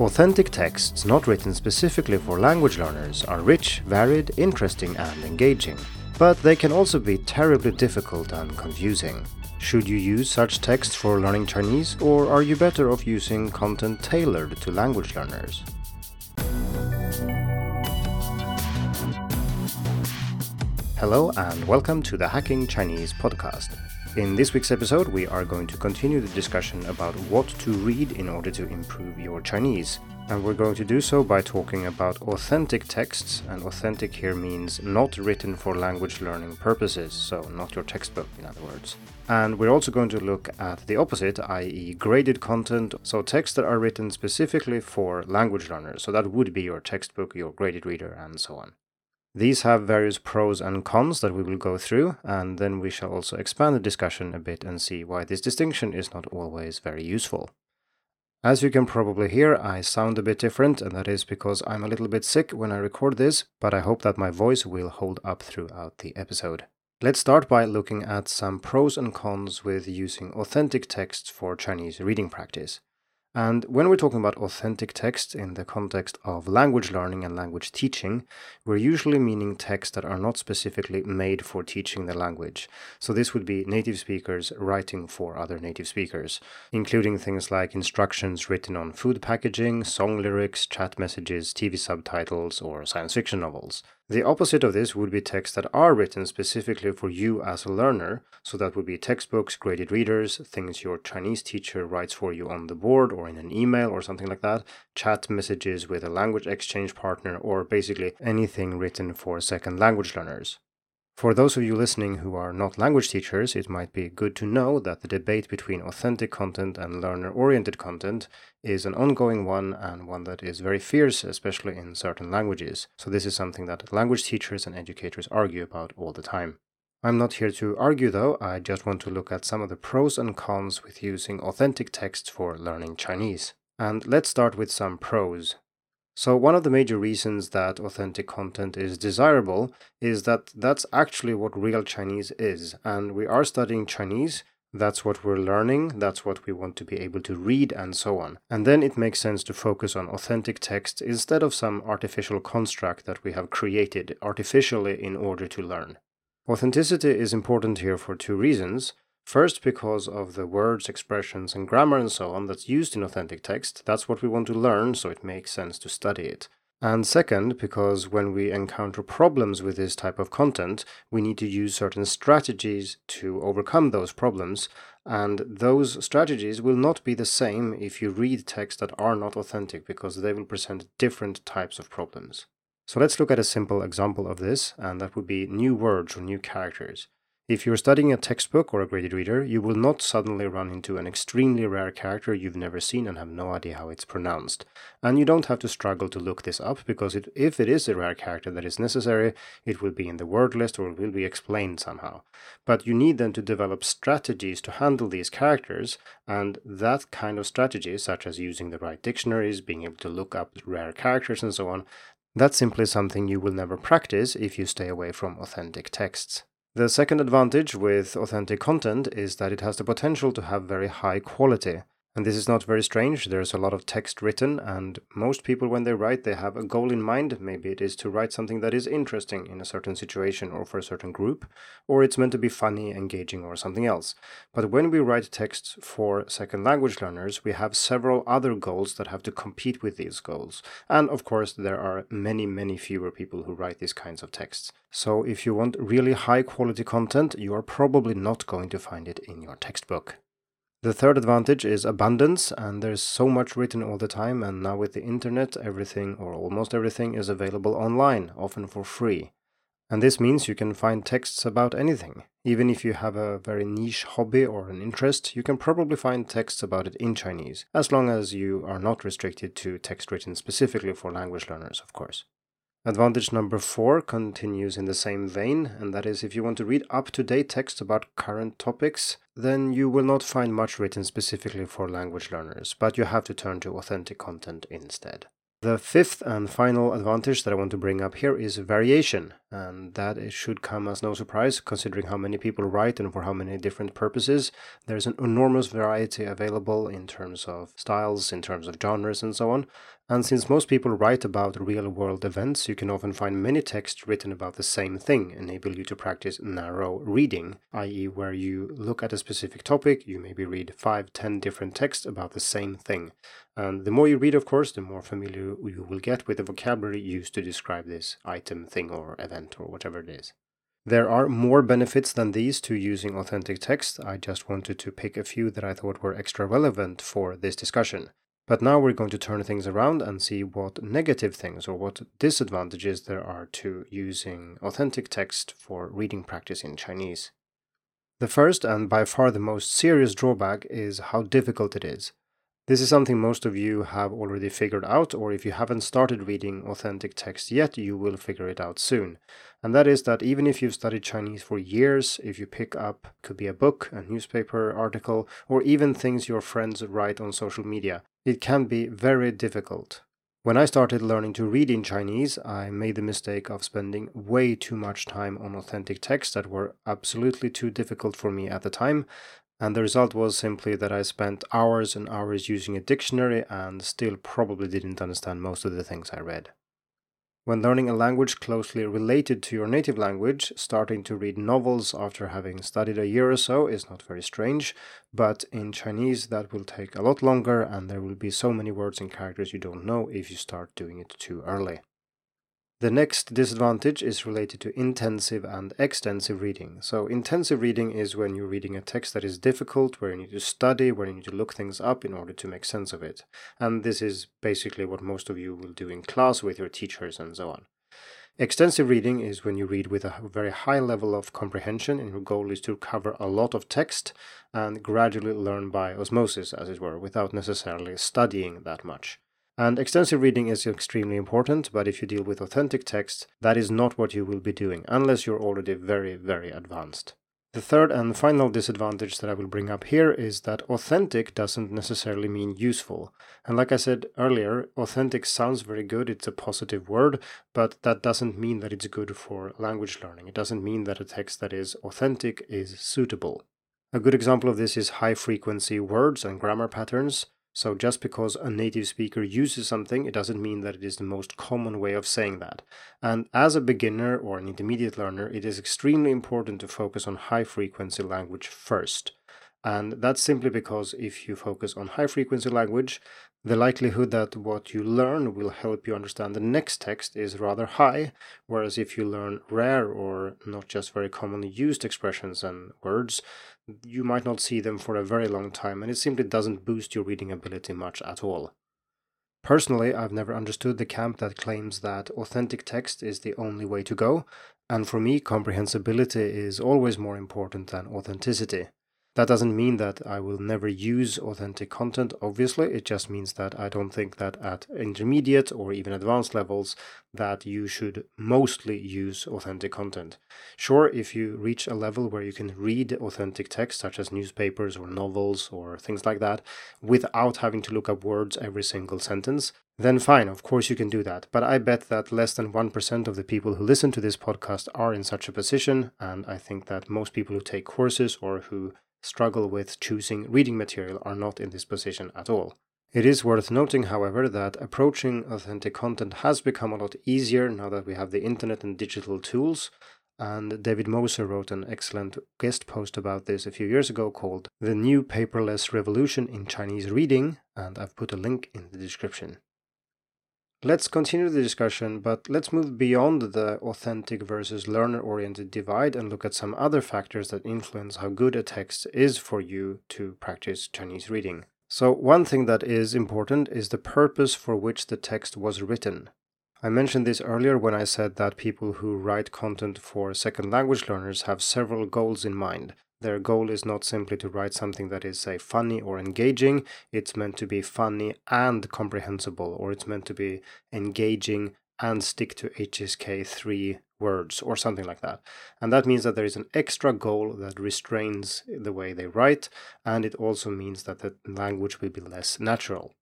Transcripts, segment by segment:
Authentic texts not written specifically for language learners are rich, varied, interesting, and engaging. But they can also be terribly difficult and confusing. Should you use such texts for learning Chinese, or are you better off using content tailored to language learners? Hello, and welcome to the Hacking Chinese podcast. In this week's episode, we are going to continue the discussion about what to read in order to improve your Chinese. And we're going to do so by talking about authentic texts, and authentic here means not written for language learning purposes, so not your textbook, in other words. And we're also going to look at the opposite, i.e., graded content, so texts that are written specifically for language learners. So that would be your textbook, your graded reader, and so on. These have various pros and cons that we will go through, and then we shall also expand the discussion a bit and see why this distinction is not always very useful. As you can probably hear, I sound a bit different, and that is because I'm a little bit sick when I record this, but I hope that my voice will hold up throughout the episode. Let's start by looking at some pros and cons with using authentic texts for Chinese reading practice. And when we're talking about authentic text in the context of language learning and language teaching, we're usually meaning texts that are not specifically made for teaching the language. So this would be native speakers writing for other native speakers, including things like instructions written on food packaging, song lyrics, chat messages, TV subtitles, or science fiction novels. The opposite of this would be texts that are written specifically for you as a learner, so that would be textbooks, graded readers, things your Chinese teacher writes for you on the board or in an email or something like that, chat messages with a language exchange partner, or basically anything written for second language learners. For those of you listening who are not language teachers, it might be good to know that the debate between authentic content and learner oriented content is an ongoing one and one that is very fierce, especially in certain languages. So, this is something that language teachers and educators argue about all the time. I'm not here to argue though, I just want to look at some of the pros and cons with using authentic text for learning Chinese. And let's start with some pros. So, one of the major reasons that authentic content is desirable is that that's actually what real Chinese is. And we are studying Chinese, that's what we're learning, that's what we want to be able to read, and so on. And then it makes sense to focus on authentic text instead of some artificial construct that we have created artificially in order to learn. Authenticity is important here for two reasons. First, because of the words, expressions, and grammar and so on that's used in authentic text. That's what we want to learn, so it makes sense to study it. And second, because when we encounter problems with this type of content, we need to use certain strategies to overcome those problems. And those strategies will not be the same if you read texts that are not authentic, because they will present different types of problems. So let's look at a simple example of this, and that would be new words or new characters. If you're studying a textbook or a graded reader, you will not suddenly run into an extremely rare character you've never seen and have no idea how it's pronounced. And you don't have to struggle to look this up because it, if it is a rare character that is necessary, it will be in the word list or it will be explained somehow. But you need then to develop strategies to handle these characters, and that kind of strategy, such as using the right dictionaries, being able to look up rare characters and so on, that's simply something you will never practice if you stay away from authentic texts. The second advantage with authentic content is that it has the potential to have very high quality. And this is not very strange. There's a lot of text written, and most people, when they write, they have a goal in mind. Maybe it is to write something that is interesting in a certain situation or for a certain group, or it's meant to be funny, engaging, or something else. But when we write texts for second language learners, we have several other goals that have to compete with these goals. And of course, there are many, many fewer people who write these kinds of texts. So if you want really high quality content, you are probably not going to find it in your textbook. The third advantage is abundance, and there's so much written all the time, and now with the internet, everything or almost everything is available online, often for free. And this means you can find texts about anything. Even if you have a very niche hobby or an interest, you can probably find texts about it in Chinese, as long as you are not restricted to text written specifically for language learners, of course. Advantage number four continues in the same vein, and that is if you want to read up to date texts about current topics, then you will not find much written specifically for language learners, but you have to turn to authentic content instead. The fifth and final advantage that I want to bring up here is variation. And that it should come as no surprise considering how many people write and for how many different purposes. There's an enormous variety available in terms of styles, in terms of genres, and so on. And since most people write about real world events, you can often find many texts written about the same thing, enable you to practice narrow reading, i.e., where you look at a specific topic, you maybe read five, ten different texts about the same thing. And the more you read, of course, the more familiar you will get with the vocabulary used to describe this item, thing, or or whatever it is. There are more benefits than these to using authentic text. I just wanted to pick a few that I thought were extra relevant for this discussion. But now we're going to turn things around and see what negative things or what disadvantages there are to using authentic text for reading practice in Chinese. The first and by far the most serious drawback is how difficult it is. This is something most of you have already figured out, or if you haven't started reading authentic text yet, you will figure it out soon. And that is that even if you've studied Chinese for years, if you pick up, could be a book, a newspaper article, or even things your friends write on social media, it can be very difficult. When I started learning to read in Chinese, I made the mistake of spending way too much time on authentic texts that were absolutely too difficult for me at the time, and the result was simply that I spent hours and hours using a dictionary and still probably didn't understand most of the things I read. When learning a language closely related to your native language, starting to read novels after having studied a year or so is not very strange, but in Chinese that will take a lot longer and there will be so many words and characters you don't know if you start doing it too early. The next disadvantage is related to intensive and extensive reading. So, intensive reading is when you're reading a text that is difficult, where you need to study, where you need to look things up in order to make sense of it. And this is basically what most of you will do in class with your teachers and so on. Extensive reading is when you read with a very high level of comprehension, and your goal is to cover a lot of text and gradually learn by osmosis, as it were, without necessarily studying that much. And extensive reading is extremely important, but if you deal with authentic text, that is not what you will be doing, unless you're already very, very advanced. The third and final disadvantage that I will bring up here is that authentic doesn't necessarily mean useful. And like I said earlier, authentic sounds very good, it's a positive word, but that doesn't mean that it's good for language learning. It doesn't mean that a text that is authentic is suitable. A good example of this is high frequency words and grammar patterns. So just because a native speaker uses something, it doesn't mean that it is the most common way of saying that. And as a beginner or an intermediate learner, it is extremely important to focus on high frequency language first. And that's simply because if you focus on high frequency language, the likelihood that what you learn will help you understand the next text is rather high, whereas if you learn rare or not just very commonly used expressions and words, you might not see them for a very long time, and it simply doesn't boost your reading ability much at all. Personally, I've never understood the camp that claims that authentic text is the only way to go, and for me, comprehensibility is always more important than authenticity. That doesn't mean that I will never use authentic content, obviously. It just means that I don't think that at intermediate or even advanced levels that you should mostly use authentic content. Sure, if you reach a level where you can read authentic text, such as newspapers or novels or things like that, without having to look up words every single sentence, then fine, of course you can do that. But I bet that less than 1% of the people who listen to this podcast are in such a position, and I think that most people who take courses or who struggle with choosing reading material are not in this position at all. It is worth noting, however, that approaching authentic content has become a lot easier now that we have the internet and digital tools. And David Moser wrote an excellent guest post about this a few years ago called The New Paperless Revolution in Chinese Reading, and I've put a link in the description. Let's continue the discussion, but let's move beyond the authentic versus learner oriented divide and look at some other factors that influence how good a text is for you to practice Chinese reading. So, one thing that is important is the purpose for which the text was written. I mentioned this earlier when I said that people who write content for second language learners have several goals in mind. Their goal is not simply to write something that is, say, funny or engaging, it's meant to be funny and comprehensible, or it's meant to be engaging and stick to HSK 3 words, or something like that. And that means that there is an extra goal that restrains the way they write, and it also means that the language will be less natural.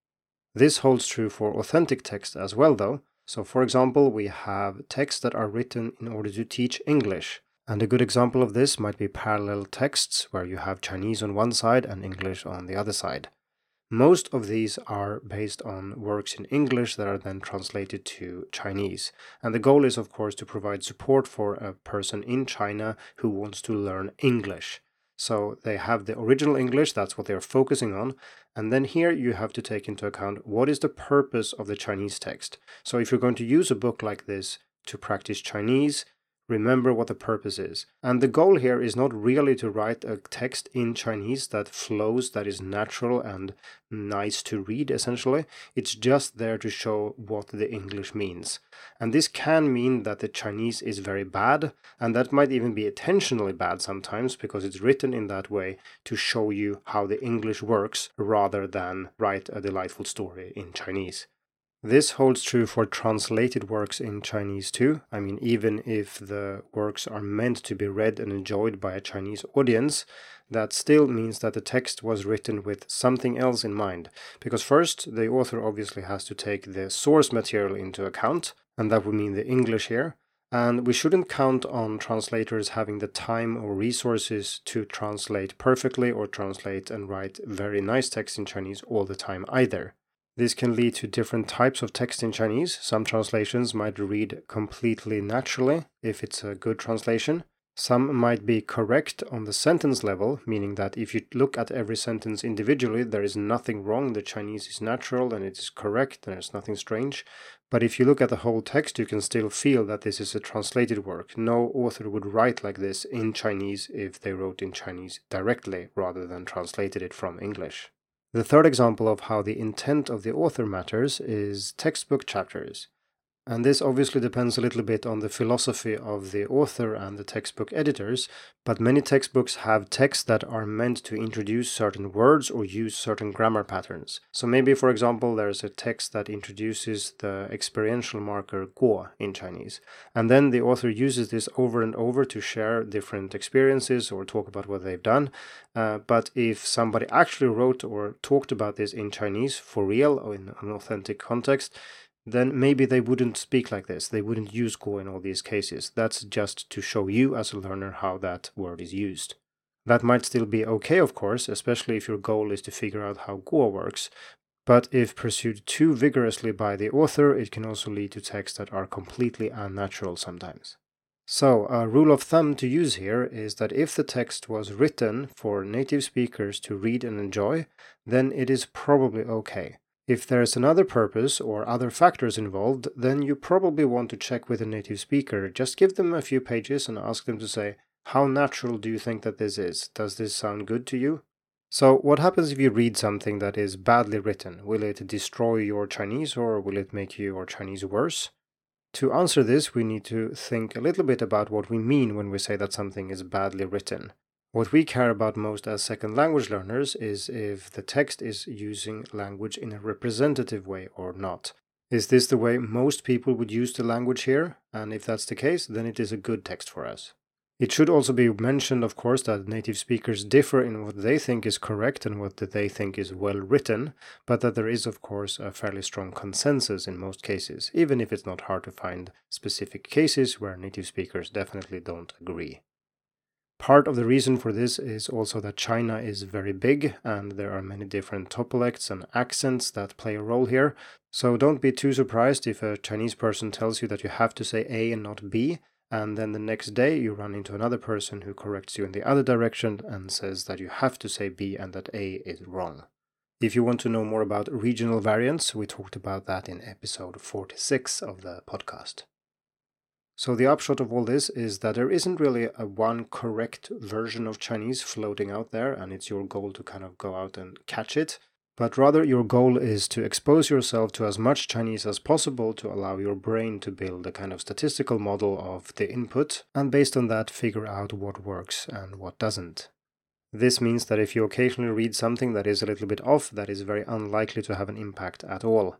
This holds true for authentic text as well, though. So, for example, we have texts that are written in order to teach English. And a good example of this might be parallel texts, where you have Chinese on one side and English on the other side. Most of these are based on works in English that are then translated to Chinese. And the goal is, of course, to provide support for a person in China who wants to learn English. So they have the original English, that's what they're focusing on. And then here you have to take into account what is the purpose of the Chinese text. So if you're going to use a book like this to practice Chinese, remember what the purpose is. And the goal here is not really to write a text in Chinese that flows, that is natural and nice to read, essentially. It's just there to show what the English means. And this can mean that the Chinese is very bad, and that might even be intentionally bad sometimes because it's written in that way to show you how the English works rather than write a delightful story in Chinese. This holds true for translated works in Chinese too. I mean, even if the works are meant to be read and enjoyed by a Chinese audience, that still means that the text was written with something else in mind. Because first, the author obviously has to take the source material into account, and that would mean the English here. And we shouldn't count on translators having the time or resources to translate perfectly or translate and write very nice text in Chinese all the time either. This can lead to different types of text in Chinese. Some translations might read completely naturally if it's a good translation. Some might be correct on the sentence level, meaning that if you look at every sentence individually, there is nothing wrong. The Chinese is natural and it is correct and there's nothing strange. But if you look at the whole text, you can still feel that this is a translated work. No author would write like this in Chinese if they wrote in Chinese directly rather than translated it from English. The third example of how the intent of the author matters is textbook chapters. And this obviously depends a little bit on the philosophy of the author and the textbook editors, but many textbooks have texts that are meant to introduce certain words or use certain grammar patterns. So maybe, for example, there's a text that introduces the experiential marker guo in Chinese, and then the author uses this over and over to share different experiences or talk about what they've done. Uh, but if somebody actually wrote or talked about this in Chinese for real or in an authentic context, then maybe they wouldn't speak like this. They wouldn't use guo in all these cases. That's just to show you as a learner how that word is used. That might still be okay, of course, especially if your goal is to figure out how guo works. But if pursued too vigorously by the author, it can also lead to texts that are completely unnatural sometimes. So, a rule of thumb to use here is that if the text was written for native speakers to read and enjoy, then it is probably okay. If there's another purpose or other factors involved, then you probably want to check with a native speaker. Just give them a few pages and ask them to say, How natural do you think that this is? Does this sound good to you? So, what happens if you read something that is badly written? Will it destroy your Chinese or will it make your Chinese worse? To answer this, we need to think a little bit about what we mean when we say that something is badly written. What we care about most as second language learners is if the text is using language in a representative way or not. Is this the way most people would use the language here? And if that's the case, then it is a good text for us. It should also be mentioned, of course, that native speakers differ in what they think is correct and what they think is well written, but that there is, of course, a fairly strong consensus in most cases, even if it's not hard to find specific cases where native speakers definitely don't agree. Part of the reason for this is also that China is very big and there are many different topolects and accents that play a role here. So don't be too surprised if a Chinese person tells you that you have to say A and not B, and then the next day you run into another person who corrects you in the other direction and says that you have to say B and that A is wrong. If you want to know more about regional variants, we talked about that in episode 46 of the podcast. So the upshot of all this is that there isn't really a one correct version of Chinese floating out there, and it's your goal to kind of go out and catch it. But rather, your goal is to expose yourself to as much Chinese as possible to allow your brain to build a kind of statistical model of the input, and based on that, figure out what works and what doesn't. This means that if you occasionally read something that is a little bit off, that is very unlikely to have an impact at all.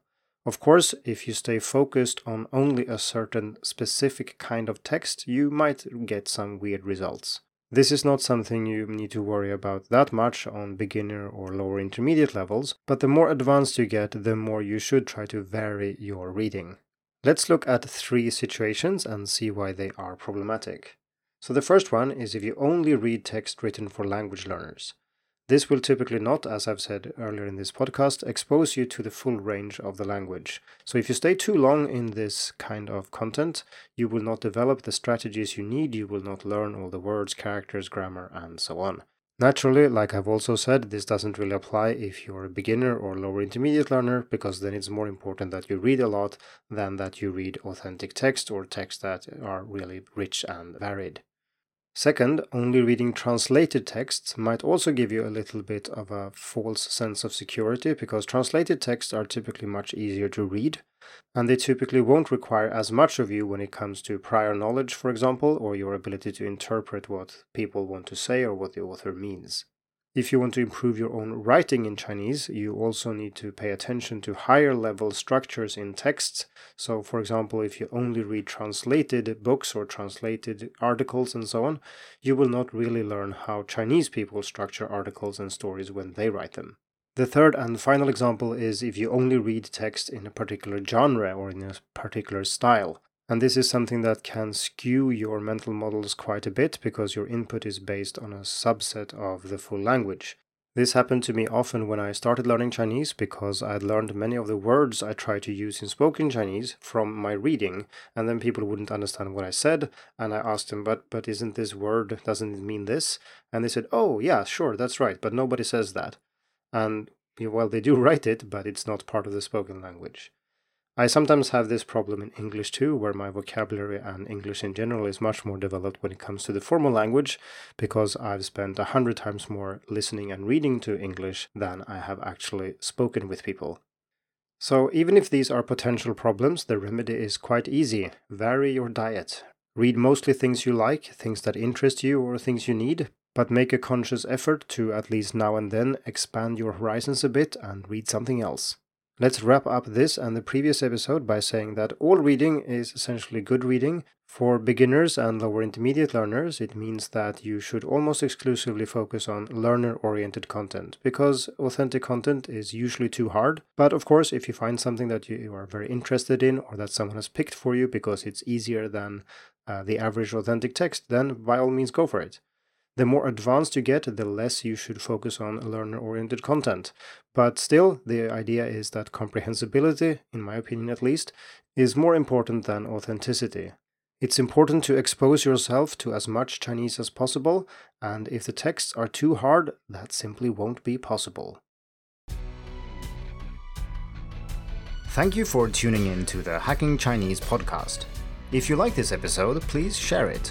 Of course, if you stay focused on only a certain specific kind of text, you might get some weird results. This is not something you need to worry about that much on beginner or lower intermediate levels, but the more advanced you get, the more you should try to vary your reading. Let's look at three situations and see why they are problematic. So, the first one is if you only read text written for language learners. This will typically not, as I've said earlier in this podcast, expose you to the full range of the language. So, if you stay too long in this kind of content, you will not develop the strategies you need, you will not learn all the words, characters, grammar, and so on. Naturally, like I've also said, this doesn't really apply if you're a beginner or lower intermediate learner, because then it's more important that you read a lot than that you read authentic text or text that are really rich and varied. Second, only reading translated texts might also give you a little bit of a false sense of security because translated texts are typically much easier to read and they typically won't require as much of you when it comes to prior knowledge, for example, or your ability to interpret what people want to say or what the author means. If you want to improve your own writing in Chinese, you also need to pay attention to higher level structures in texts. So, for example, if you only read translated books or translated articles and so on, you will not really learn how Chinese people structure articles and stories when they write them. The third and final example is if you only read text in a particular genre or in a particular style. And this is something that can skew your mental models quite a bit because your input is based on a subset of the full language. This happened to me often when I started learning Chinese because I had learned many of the words I try to use in spoken Chinese from my reading, and then people wouldn't understand what I said, and I asked them, "But but isn't this word doesn't it mean this?" And they said, "Oh, yeah, sure, that's right, but nobody says that." And well, they do write it, but it's not part of the spoken language. I sometimes have this problem in English too, where my vocabulary and English in general is much more developed when it comes to the formal language, because I've spent a hundred times more listening and reading to English than I have actually spoken with people. So, even if these are potential problems, the remedy is quite easy. Vary your diet. Read mostly things you like, things that interest you, or things you need, but make a conscious effort to at least now and then expand your horizons a bit and read something else. Let's wrap up this and the previous episode by saying that all reading is essentially good reading. For beginners and lower intermediate learners, it means that you should almost exclusively focus on learner oriented content because authentic content is usually too hard. But of course, if you find something that you are very interested in or that someone has picked for you because it's easier than uh, the average authentic text, then by all means go for it. The more advanced you get, the less you should focus on learner oriented content. But still, the idea is that comprehensibility, in my opinion at least, is more important than authenticity. It's important to expose yourself to as much Chinese as possible, and if the texts are too hard, that simply won't be possible. Thank you for tuning in to the Hacking Chinese podcast. If you like this episode, please share it.